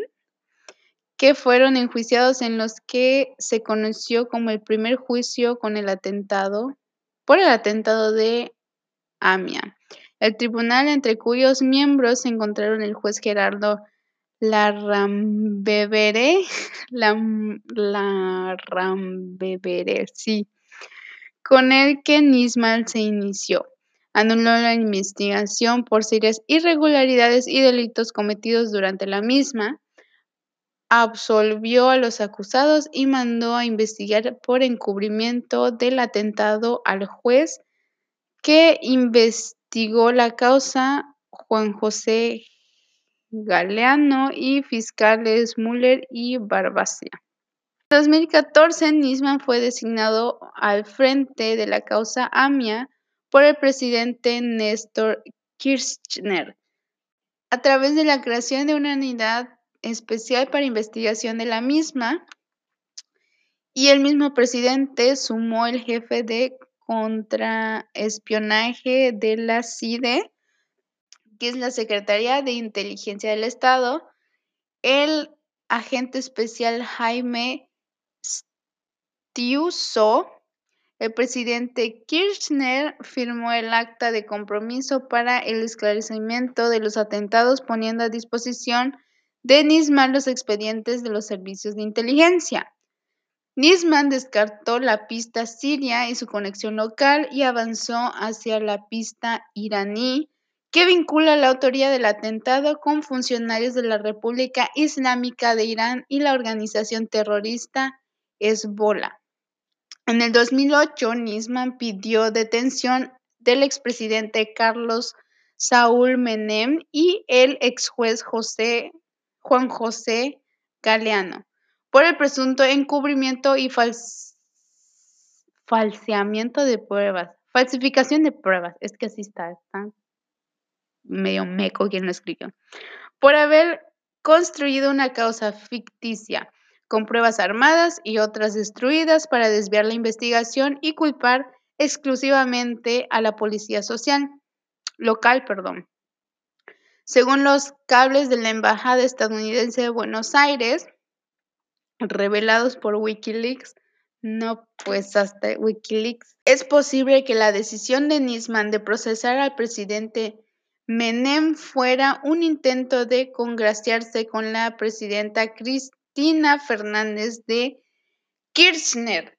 que fueron enjuiciados en los que se conoció como el primer juicio con el atentado por el atentado de Amia. El tribunal entre cuyos miembros se encontraron el juez Gerardo Larrambevere, sí, con el que Nisman se inició. Anuló la investigación por serias irregularidades y delitos cometidos durante la misma, absolvió a los acusados y mandó a investigar por encubrimiento del atentado al juez que investigó la causa Juan José Galeano y fiscales Müller y Barbacia. En 2014, Nisman fue designado al frente de la causa AMIA por el presidente Néstor Kirchner a través de la creación de una unidad especial para investigación de la misma. Y el mismo presidente sumó el jefe de contraespionaje de la CIDE, que es la Secretaría de Inteligencia del Estado, el agente especial Jaime Stiuso, el presidente Kirchner firmó el acta de compromiso para el esclarecimiento de los atentados poniendo a disposición de Nisman los expedientes de los servicios de inteligencia. Nisman descartó la pista siria y su conexión local y avanzó hacia la pista iraní, que vincula la autoría del atentado con funcionarios de la República Islámica de Irán y la organización terrorista Hezbollah. En el 2008, Nisman pidió detención del expresidente Carlos Saúl Menem y el ex juez José, Juan José Galeano por el presunto encubrimiento y falseamiento de pruebas, falsificación de pruebas, es que así está, está medio meco quien lo escribió, por haber construido una causa ficticia con pruebas armadas y otras destruidas para desviar la investigación y culpar exclusivamente a la policía social local, perdón. Según los cables de la Embajada estadounidense de Buenos Aires, revelados por Wikileaks. No, pues hasta Wikileaks. Es posible que la decisión de Nisman de procesar al presidente Menem fuera un intento de congraciarse con la presidenta Cristina Fernández de Kirchner.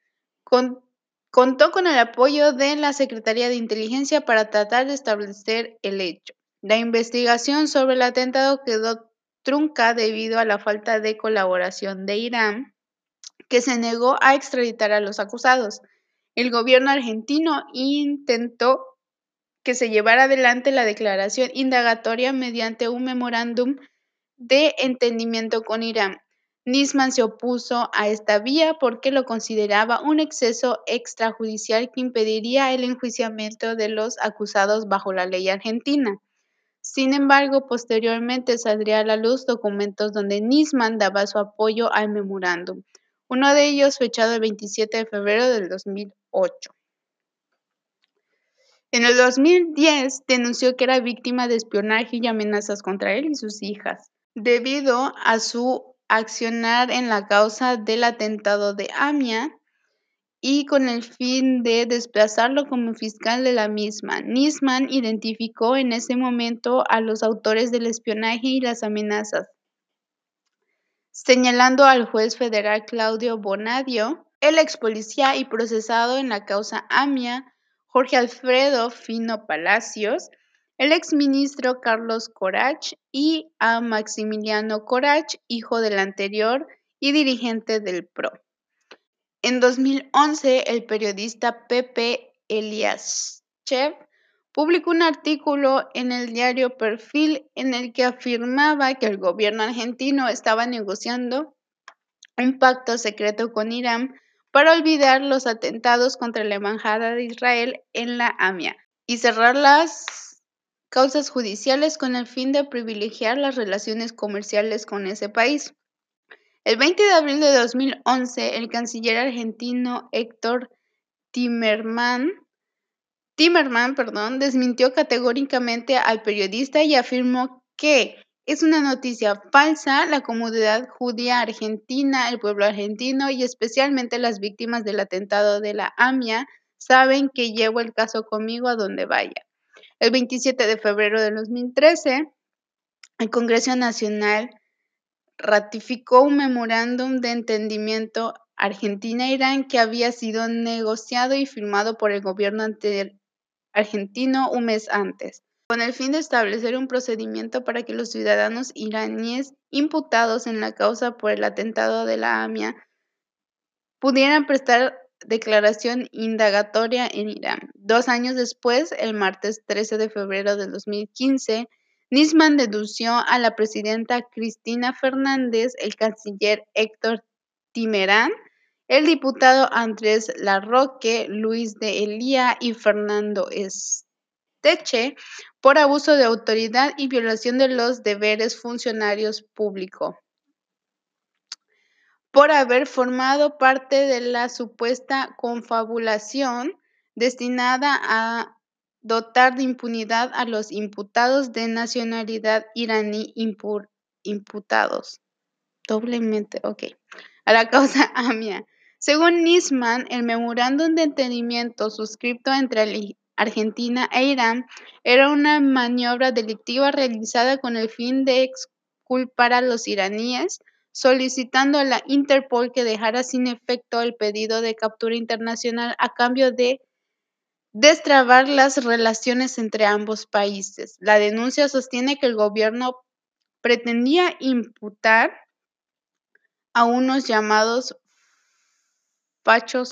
contó con el apoyo de la Secretaría de Inteligencia para tratar de establecer el hecho. La investigación sobre el atentado quedó trunca debido a la falta de colaboración de Irán, que se negó a extraditar a los acusados. El gobierno argentino intentó que se llevara adelante la declaración indagatoria mediante un memorándum de entendimiento con Irán. Nisman se opuso a esta vía porque lo consideraba un exceso extrajudicial que impediría el enjuiciamiento de los acusados bajo la ley argentina. Sin embargo, posteriormente saldría a la luz documentos donde Nisman daba su apoyo al memorándum, uno de ellos fechado el 27 de febrero del 2008. En el 2010 denunció que era víctima de espionaje y amenazas contra él y sus hijas, debido a su accionar en la causa del atentado de Amia, y con el fin de desplazarlo como fiscal de la misma. Nisman identificó en ese momento a los autores del espionaje y las amenazas, señalando al juez federal Claudio Bonadio, el ex policía y procesado en la causa AMIA, Jorge Alfredo Fino Palacios, el exministro Carlos Corach y a Maximiliano Corach, hijo del anterior y dirigente del PRO. En 2011, el periodista Pepe Eliaschev publicó un artículo en el diario Perfil en el que afirmaba que el gobierno argentino estaba negociando un pacto secreto con Irán para olvidar los atentados contra la Embajada de Israel en la AMIA y cerrar las causas judiciales con el fin de privilegiar las relaciones comerciales con ese país. El 20 de abril de 2011, el canciller argentino Héctor Timerman Timerman perdón, desmintió categóricamente al periodista y afirmó que es una noticia falsa. La comunidad judía argentina, el pueblo argentino y especialmente las víctimas del atentado de la AMIA saben que llevo el caso conmigo a donde vaya. El 27 de febrero de 2013, el Congreso Nacional ratificó un memorándum de entendimiento Argentina-Irán que había sido negociado y firmado por el gobierno argentino un mes antes, con el fin de establecer un procedimiento para que los ciudadanos iraníes imputados en la causa por el atentado de la AMIA pudieran prestar declaración indagatoria en Irán. Dos años después, el martes 13 de febrero de 2015, Nisman denunció a la presidenta Cristina Fernández, el canciller Héctor Timerán, el diputado Andrés Larroque, Luis de Elía y Fernando Esteche por abuso de autoridad y violación de los deberes funcionarios públicos por haber formado parte de la supuesta confabulación destinada a dotar de impunidad a los imputados de nacionalidad iraní imputados. Doblemente, ok. A la causa AMIA. Según Nisman, el memorándum de entendimiento suscrito entre Argentina e Irán era una maniobra delictiva realizada con el fin de exculpar a los iraníes, solicitando a la Interpol que dejara sin efecto el pedido de captura internacional a cambio de destrabar las relaciones entre ambos países. La denuncia sostiene que el gobierno pretendía imputar a unos llamados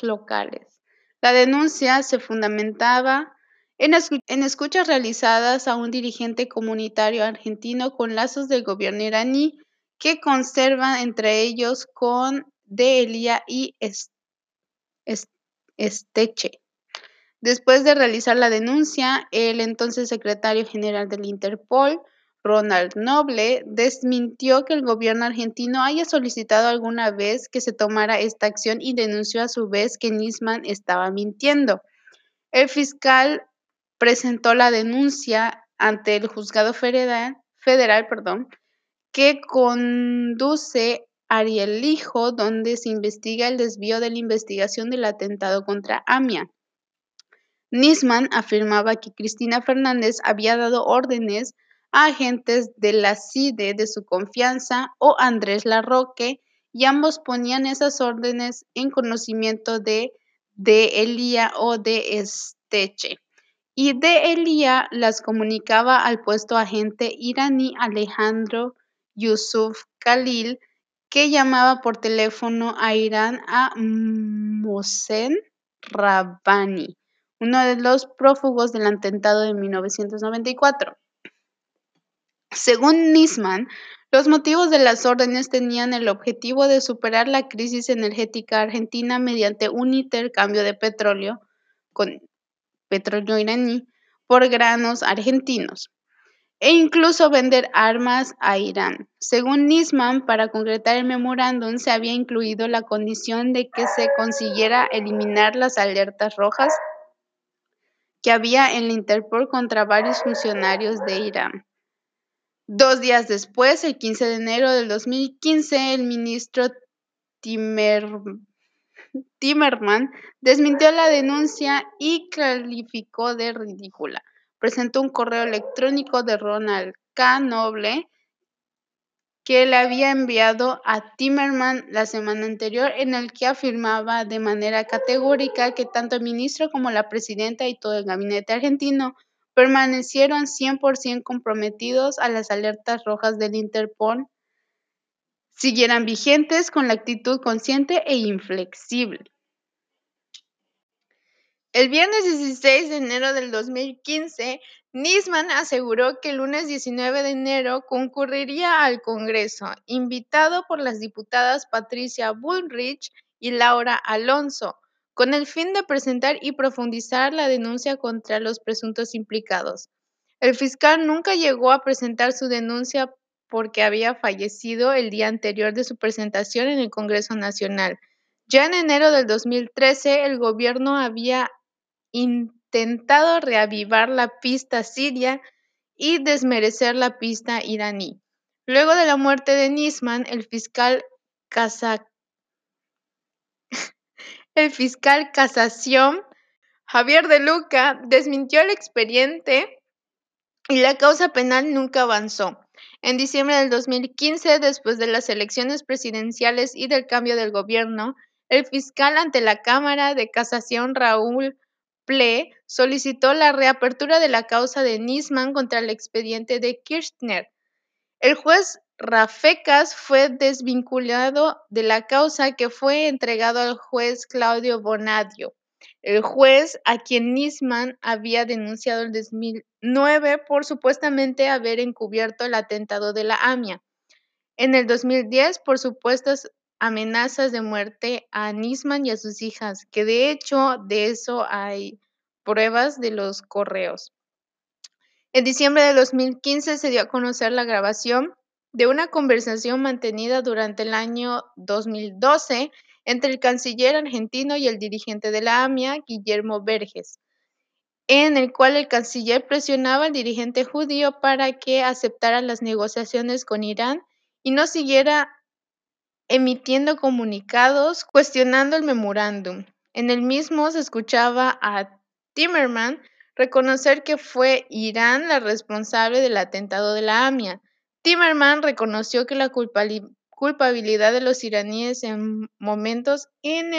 locales. La denuncia se fundamentaba en, escuchas realizadas a un dirigente comunitario argentino con lazos del gobierno iraní que conserva entre ellos con De Elia y Esteche. Después de realizar la denuncia, el entonces secretario general del Interpol Ronald Noble desmintió que el gobierno argentino haya solicitado alguna vez que se tomara esta acción y denunció a su vez que Nisman estaba mintiendo. El fiscal presentó la denuncia ante el juzgado federal, federal perdón, que conduce Ariel Lijo, donde se investiga el desvío de la investigación del atentado contra Amia. Nisman afirmaba que Cristina Fernández había dado órdenes agentes de la CIDE de su confianza o Andrés Larroque y ambos ponían esas órdenes en conocimiento de de Elía o de Esteche. Y de Elía las comunicaba al puesto agente iraní Alejandro Yusuf Khalil, que llamaba por teléfono a Irán a Mohsen Rabbani, uno de los prófugos del atentado de 1994. Según Nisman, los motivos de las órdenes tenían el objetivo de superar la crisis energética argentina mediante un intercambio de petróleo con petróleo iraní por granos argentinos e incluso vender armas a Irán. Según Nisman, para concretar el memorándum se había incluido la condición de que se consiguiera eliminar las alertas rojas que había en la Interpol contra varios funcionarios de Irán. Dos días después, el 15 de enero del 2015, el ministro Timerman desmintió la denuncia y calificó de ridícula. Presentó un correo electrónico de Ronald K. Noble que le había enviado a Timerman la semana anterior en el que afirmaba de manera categórica que tanto el ministro como la presidenta y todo el gabinete argentino permanecieron 100% comprometidos a las alertas rojas del Interpol siguieran vigentes con la actitud consciente e inflexible. El viernes 16 de enero del 2015, Nisman aseguró que el lunes 19 de enero concurriría al Congreso, invitado por las diputadas Patricia Bullrich y Laura Alonso, con el fin de presentar y profundizar la denuncia contra los presuntos implicados. El fiscal nunca llegó a presentar su denuncia porque había fallecido el día anterior de su presentación en el Congreso Nacional. Ya en enero del 2013, el gobierno había intentado reavivar la pista siria y desmerecer la pista iraní. Luego de la muerte de Nisman, el fiscal el fiscal casación Javier de Luca desmintió el expediente y la causa penal nunca avanzó. En diciembre del 2015, después de las elecciones presidenciales y del cambio del gobierno, el fiscal ante la Cámara de Casación Raúl solicitó la reapertura de la causa de Nisman contra el expediente de Kirchner. El juez Rafecas fue desvinculado de la causa que fue entregado al juez Claudio Bonadio, el juez a quien Nisman había denunciado en 2009 por supuestamente haber encubierto el atentado de la AMIA. En el 2010 por supuestas amenazas de muerte a Nisman y a sus hijas, que de hecho de eso hay pruebas de los correos. En diciembre de 2015 se dio a conocer la grabación de una conversación mantenida durante el año 2012 entre el canciller argentino y el dirigente de la AMIA, Guillermo Verges, en el cual el canciller presionaba al dirigente judío para que aceptara las negociaciones con Irán y no siguiera emitiendo comunicados cuestionando el memorándum. En el mismo se escuchaba a Timerman reconocer que fue Irán la responsable del atentado de la AMIA. Timerman reconoció que la culpabilidad de los iraníes en momentos en,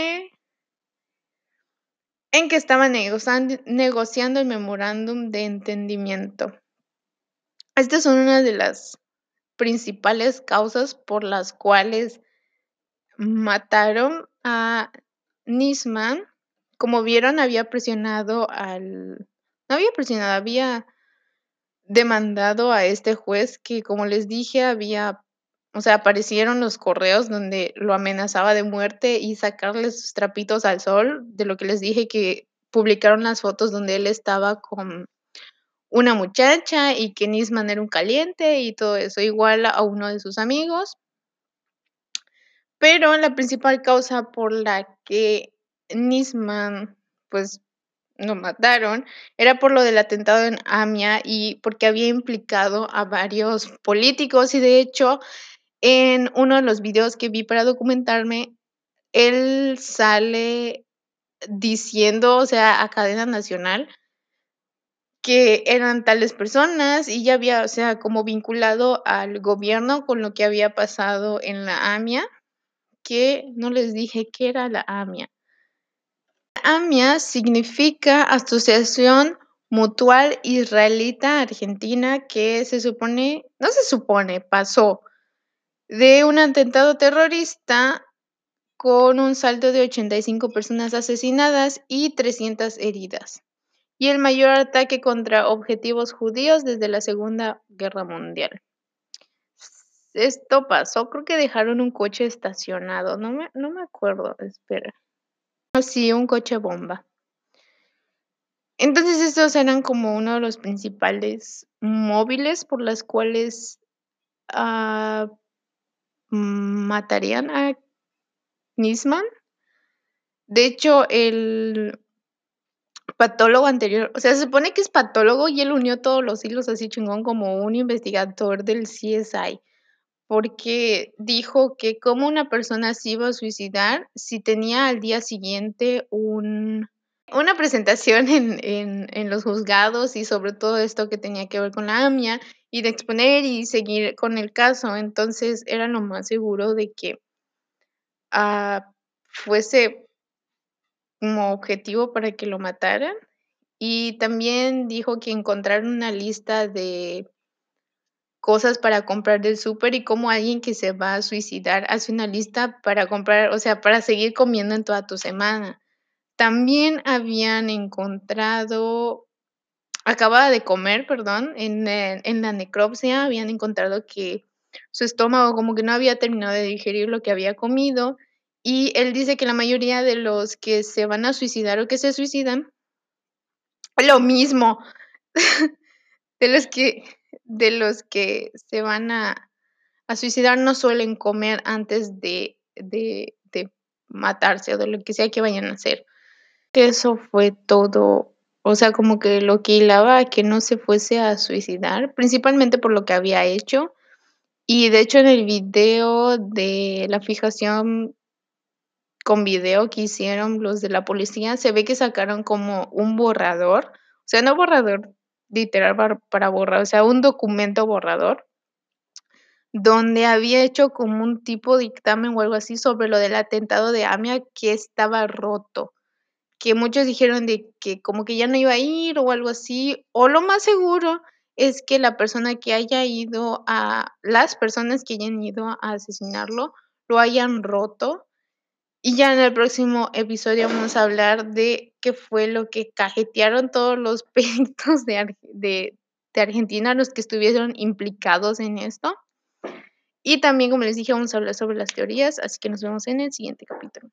en que estaban negociando el memorándum de entendimiento. Estas son una de las principales causas por las cuales mataron a Nisman. Como vieron, había presionado al... No había presionado, había demandado a este juez que, como les dije, había, o sea, aparecieron los correos donde lo amenazaba de muerte y sacarle sus trapitos al sol, de lo que les dije que publicaron las fotos donde él estaba con una muchacha y que Nisman era un caliente y todo eso, igual a uno de sus amigos. Pero la principal causa por la que Nisman, pues, lo mataron era por lo del atentado en Amia y porque había implicado a varios políticos y de hecho en uno de los videos que vi para documentarme, él sale diciendo, o sea, a cadena nacional, que eran tales personas y ya había, o sea, como vinculado al gobierno con lo que había pasado en la AMIA que no les dije qué era la AMIA. AMIA significa Asociación Mutual Israelita Argentina que se supone, no se supone, pasó de un atentado terrorista con un saldo de 85 personas asesinadas y 300 heridas, y el mayor ataque contra objetivos judíos desde la Segunda Guerra Mundial esto pasó, creo que dejaron un coche estacionado, no me, no me acuerdo, espera. Sí, un coche bomba. Entonces estos eran como uno de los principales móviles por las cuales ah, matarían a Nisman. De hecho, el patólogo anterior, o sea, se supone que es patólogo y él unió todos los hilos así chingón como un investigador del CSI porque dijo que como una persona se iba a suicidar si tenía al día siguiente un, una presentación en, en, los juzgados y sobre todo esto que tenía que ver con la AMIA y de exponer y seguir con el caso. Entonces era lo más seguro de que ah, fuese como objetivo para que lo mataran Y también dijo que encontraron una lista de cosas para comprar del súper y como alguien que se va a suicidar hace una lista para comprar, o sea, para seguir comiendo en toda tu semana. También habían encontrado acababa de comer, perdón, en, eh, en la necropsia habían encontrado que su estómago como que no había terminado de digerir lo que había comido y él dice que la mayoría de los que se van a suicidar o que se suicidan, lo mismo, de los que de los que se van a a suicidar no suelen comer antes de de de matarse o de lo que sea que vayan a hacer. Eso fue todo, o sea, como que lo que hilaba a que no se fuese a suicidar, principalmente por lo que había hecho. Y de hecho, en el video de la fijación con video que hicieron los de la policía, se ve que sacaron como un borrador, o sea, no borrador literal para para borrar, o sea, un documento borrador donde había hecho como un tipo dictamen o algo así sobre lo del atentado de AMIA que estaba roto, que muchos dijeron de que como que ya no iba a ir o algo así, o lo más seguro es que la persona que haya ido a las personas que hayan ido a asesinarlo, lo hayan roto. Y ya en el próximo episodio vamos a hablar de qué fue lo que cajetearon todos los peritos de de de Argentina, los que estuvieron implicados en esto. Y también, como les dije, vamos a hablar sobre las teorías, así que nos vemos en el siguiente capítulo.